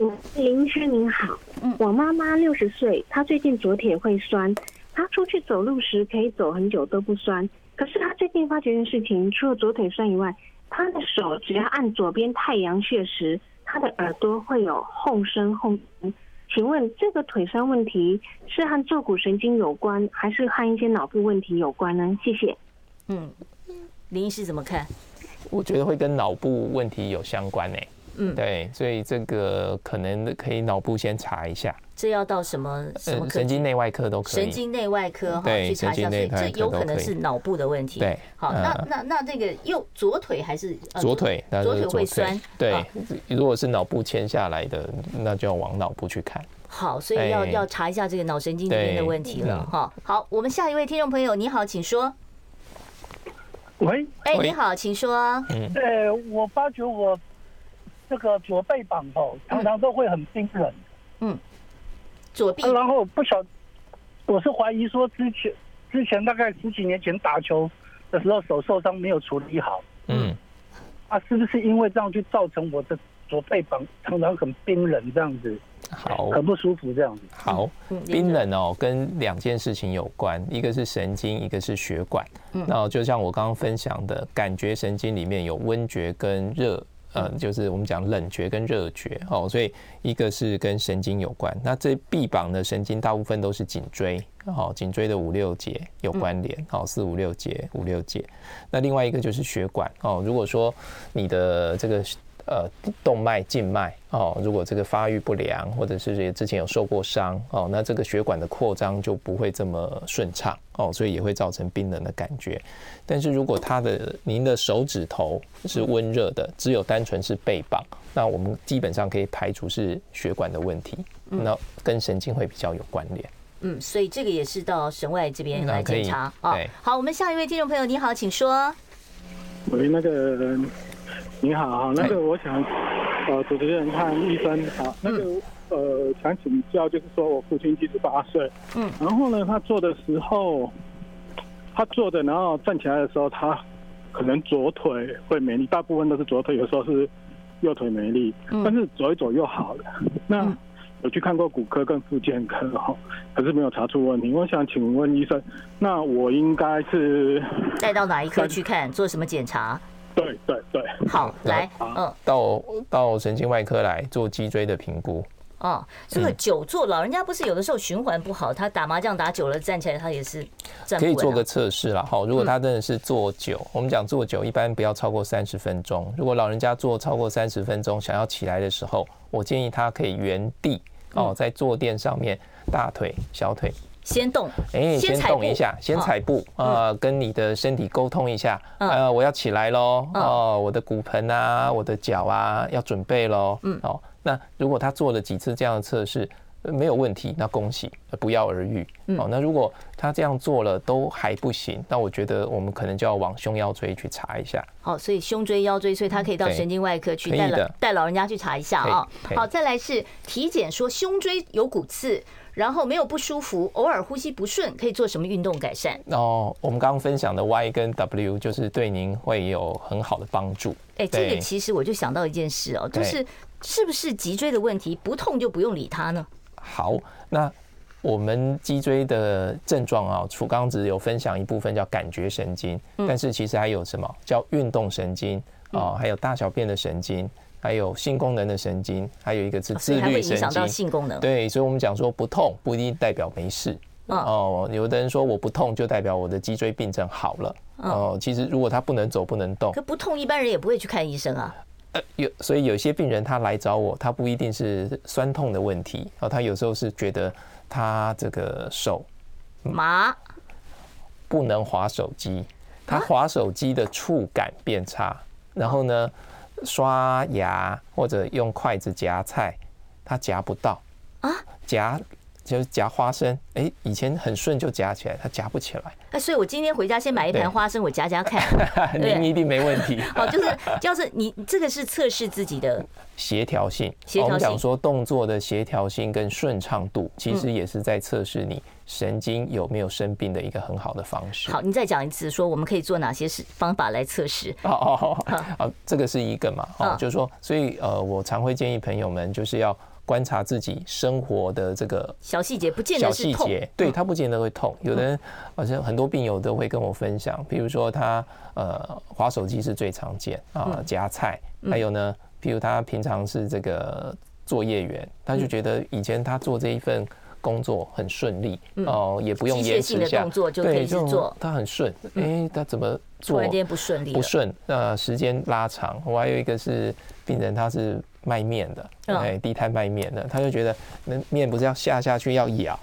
Speaker 9: 嗯，林医师您好。嗯，我妈妈六十岁，她最近左腿会酸。她出去走路时可以走很久都不酸，可是她最近发觉一件事情，除了左腿酸以外，他的手只要按左边太阳穴时，他的耳朵会有后声后伸。请问这个腿伤问题是和坐骨神经有关，还是和一些脑部问题有关呢？谢谢。
Speaker 1: 嗯，林医师怎么看？
Speaker 2: 我觉得会跟脑部问题有相关呢。嗯，对，所以这个可能可以脑部先查一下。
Speaker 1: 这要到什么什么
Speaker 2: 神经内外科都可以。
Speaker 1: 神经内外科哈，去查一下，所以这有可能是脑部的问题。
Speaker 2: 对，
Speaker 1: 好，那那那这个右左腿还是
Speaker 2: 左腿，
Speaker 1: 左腿会酸。
Speaker 2: 对，如果是脑部牵下来的，那就要往脑部去看。
Speaker 1: 好，所以要要查一下这个脑神经里面的问题了哈。好，我们下一位听众朋友，你好，请说。
Speaker 10: 喂，
Speaker 1: 哎，你好，请说。
Speaker 10: 嗯，呃，我发觉我这个左背膀哦，常常都会很冰冷。
Speaker 1: 嗯，左臂。
Speaker 10: 然后不晓，我是怀疑说之前之前大概十几年前打球的时候手受伤没有处理好。嗯。啊，是不是因为这样就造成我的左背膀常常很冰冷这样子？
Speaker 2: 好，
Speaker 10: 很不舒服这样子。
Speaker 2: 好，冰冷哦，跟两件事情有关，一个是神经，一个是血管。嗯，那就像我刚刚分享的，感觉神经里面有温觉跟热，嗯，就是我们讲冷觉跟热觉哦，所以一个是跟神经有关。那这臂膀的神经大部分都是颈椎，哦，颈椎的五六节有关联，哦，四五六节，五六节。那另外一个就是血管哦，如果说你的这个。呃，动脉、静脉哦，如果这个发育不良，或者是之前有受过伤哦，那这个血管的扩张就不会这么顺畅哦，所以也会造成冰冷的感觉。但是如果他的您的手指头是温热的，只有单纯是背膀，那我们基本上可以排除是血管的问题，那跟神经会比较有关联。
Speaker 1: 嗯，所以这个也是到神外这边来检查啊。好，我们下一位听众朋友，你好，请说。
Speaker 11: 喂，那个。你好，哈，那个我想，呃，主持人看医生，好，那个呃，想请教，就是说我父亲七十八岁，嗯，然后呢，他坐的时候，他坐的，然后站起来的时候，他可能左腿会没力，大部分都是左腿，有时候是右腿没力，但是走一走又好了。那有去看过骨科跟复健科，哈，可是没有查出问题。我想请问医生，那我应该是
Speaker 1: 带到哪一科去看，做什么检查？
Speaker 11: 对对对，
Speaker 1: 好，来，嗯，
Speaker 2: 到到神经外科来做脊椎的评估。
Speaker 1: 哦，这个久坐，老人家不是有的时候循环不好，他打麻将打久了，站起来他也是站。
Speaker 2: 可以做个测试啦。哈，如果他真的是坐久，我们讲坐久，一般不要超过三十分钟。如果老人家坐超过三十分钟，想要起来的时候，我建议他可以原地哦，在坐垫上面，大腿、小腿。
Speaker 1: 先动，
Speaker 2: 哎，先动一下，先踩步啊，跟你的身体沟通一下，呃，我要起来喽，哦，我的骨盆啊，我的脚啊，要准备喽，嗯，好，那如果他做了几次这样的测试没有问题，那恭喜，不药而愈，哦，那如果他这样做了都还不行，那我觉得我们可能就要往胸腰椎去查一下。
Speaker 1: 好，所以胸椎腰椎，所以他可以到神经外科去带老带老人家去查一下啊。好，再来是体检说胸椎有骨刺。然后没有不舒服，偶尔呼吸不顺，可以做什么运动改善？
Speaker 2: 哦，我们刚刚分享的 Y 跟 W 就是对您会有很好的帮助。
Speaker 1: 哎，这个其实我就想到一件事哦，就是是不是脊椎的问题，不痛就不用理它呢？
Speaker 2: 好，那我们脊椎的症状啊，楚刚刚只有分享一部分叫感觉神经，但是其实还有什么叫运动神经啊？还有大小便的神经。还有性功能的神经，还有一个是自律影响到
Speaker 1: 性功能。
Speaker 2: 对，所以我们讲说不痛不一定代表没事哦。有的人说我不痛就代表我的脊椎病症好了哦。其实如果他不能走不能动，
Speaker 1: 可不痛一般人也不会去看医生啊。
Speaker 2: 呃，有所以有些病人他来找我，他不一定是酸痛的问题哦，他有时候是觉得他这个手
Speaker 1: 麻，
Speaker 2: 不能滑手机，他滑手机的触感变差，然后呢？刷牙或者用筷子夹菜，他夹不到啊！夹就是夹花生，哎，以前很顺就夹起来，它夹不起来。
Speaker 1: 哎，所以我今天回家先买一盘花生，我夹夹看。
Speaker 2: 您一定没问题。
Speaker 1: 哦，就是就是你这个是测试自己的
Speaker 2: 协调性。
Speaker 1: 协调性。我们
Speaker 2: 讲说动作的协调性跟顺畅度，其实也是在测试你神经有没有生病的一个很好的方式。
Speaker 1: 好，你再讲一次，说我们可以做哪些事方法来测试？
Speaker 2: 哦哦哦，好，这个是一个嘛？哦，就是说，所以呃，我常会建议朋友们就是要。观察自己生活的这个
Speaker 1: 小细节，不见得是痛。
Speaker 2: 对，他不见得会痛。有的人好像很多病友都会跟我分享，比如说他呃滑手机是最常见啊，夹菜，还有呢，比如他平常是这个作业员，他就觉得以前他做这一份工作很顺利哦，也不用延迟一下，
Speaker 1: 动作就可以做，
Speaker 2: 他很顺。哎，他怎么做？突然间
Speaker 1: 不顺利，
Speaker 2: 不顺，那时间拉长。我还有一个是病人，他是。卖面的，哎，地摊卖面的，他就觉得那面不是要下下去要咬，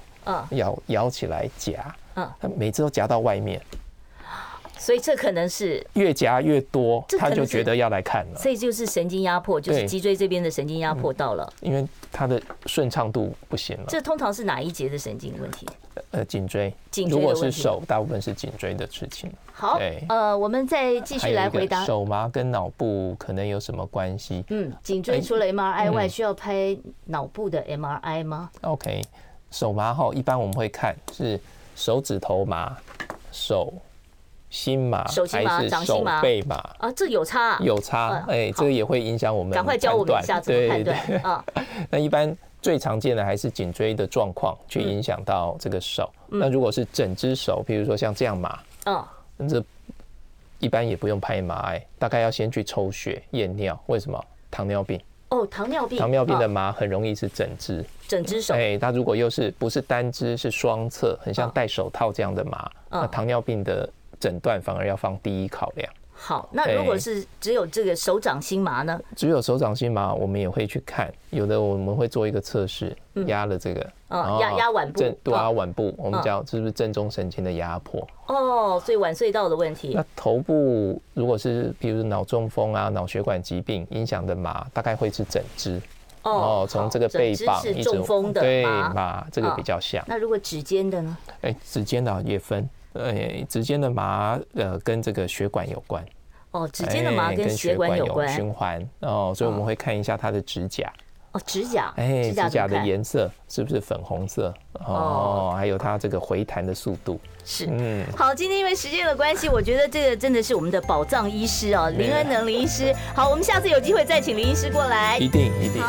Speaker 2: 咬咬起来夹，他每次都夹到外面，
Speaker 1: 所以这可能是
Speaker 2: 越夹越多，他就觉得要来看了。
Speaker 1: 所以就是神经压迫，就是脊椎这边的神经压迫到了，
Speaker 2: 因为他的顺畅度不行了。
Speaker 1: 这通常是哪一节的神经问题？
Speaker 2: 呃，颈椎。
Speaker 1: 颈椎
Speaker 2: 如果是手，大部分是颈椎的事情。
Speaker 1: 好，呃，我们再继续来回答。
Speaker 2: 手麻跟脑部可能有什么关系？
Speaker 1: 嗯，颈椎除了 MRI 外，需要拍脑部的 MRI 吗
Speaker 2: ？OK，手麻后一般我们会看是手指头麻，手。心麻还是手背麻
Speaker 1: 啊？这有差，
Speaker 2: 有差。哎，这个也会影响我们。
Speaker 1: 赶快教我们一下怎么判断啊？
Speaker 2: 那一般最常见的还是颈椎的状况去影响到这个手。那如果是整只手，比如说像这样麻，嗯，这一般也不用拍 MRI，大概要先去抽血验尿。为什么？糖尿病。
Speaker 1: 哦，糖尿病。
Speaker 2: 糖尿病的麻很容易是整只，
Speaker 1: 整只手。
Speaker 2: 哎，它如果又是不是单只，是双侧，很像戴手套这样的麻，那糖尿病的。诊断反而要放第一考量。
Speaker 1: 好，那如果是只有这个手掌心麻呢？
Speaker 2: 只有手掌心麻，我们也会去看。有的我们会做一个测试，压了这个，
Speaker 1: 压压腕部，
Speaker 2: 对啊，腕部，我们叫是不是正中神经的压迫？
Speaker 1: 哦，所以腕隧道的问题。
Speaker 2: 那头部如果是比如脑中风啊、脑血管疾病影响的麻，大概会是整只。哦，从这个背膀一直
Speaker 1: 中风的
Speaker 2: 对麻，这个比较像。
Speaker 1: 那如果指尖的呢？
Speaker 2: 哎，指尖的也分。呃，指尖的麻呃跟这个血管有关。
Speaker 1: 哦，指尖的麻跟血管有关，
Speaker 2: 循环哦，所以我们会看一下它的指甲。
Speaker 1: 哦，指甲，
Speaker 2: 哎，指甲的颜色是不是粉红色？哦，还有它这个回弹的速度。
Speaker 1: 是，嗯，好，今天因为时间的关系，我觉得这个真的是我们的宝藏医师哦，林恩能林医师。好，我们下次有机会再请林医师过来。
Speaker 2: 一定，一定。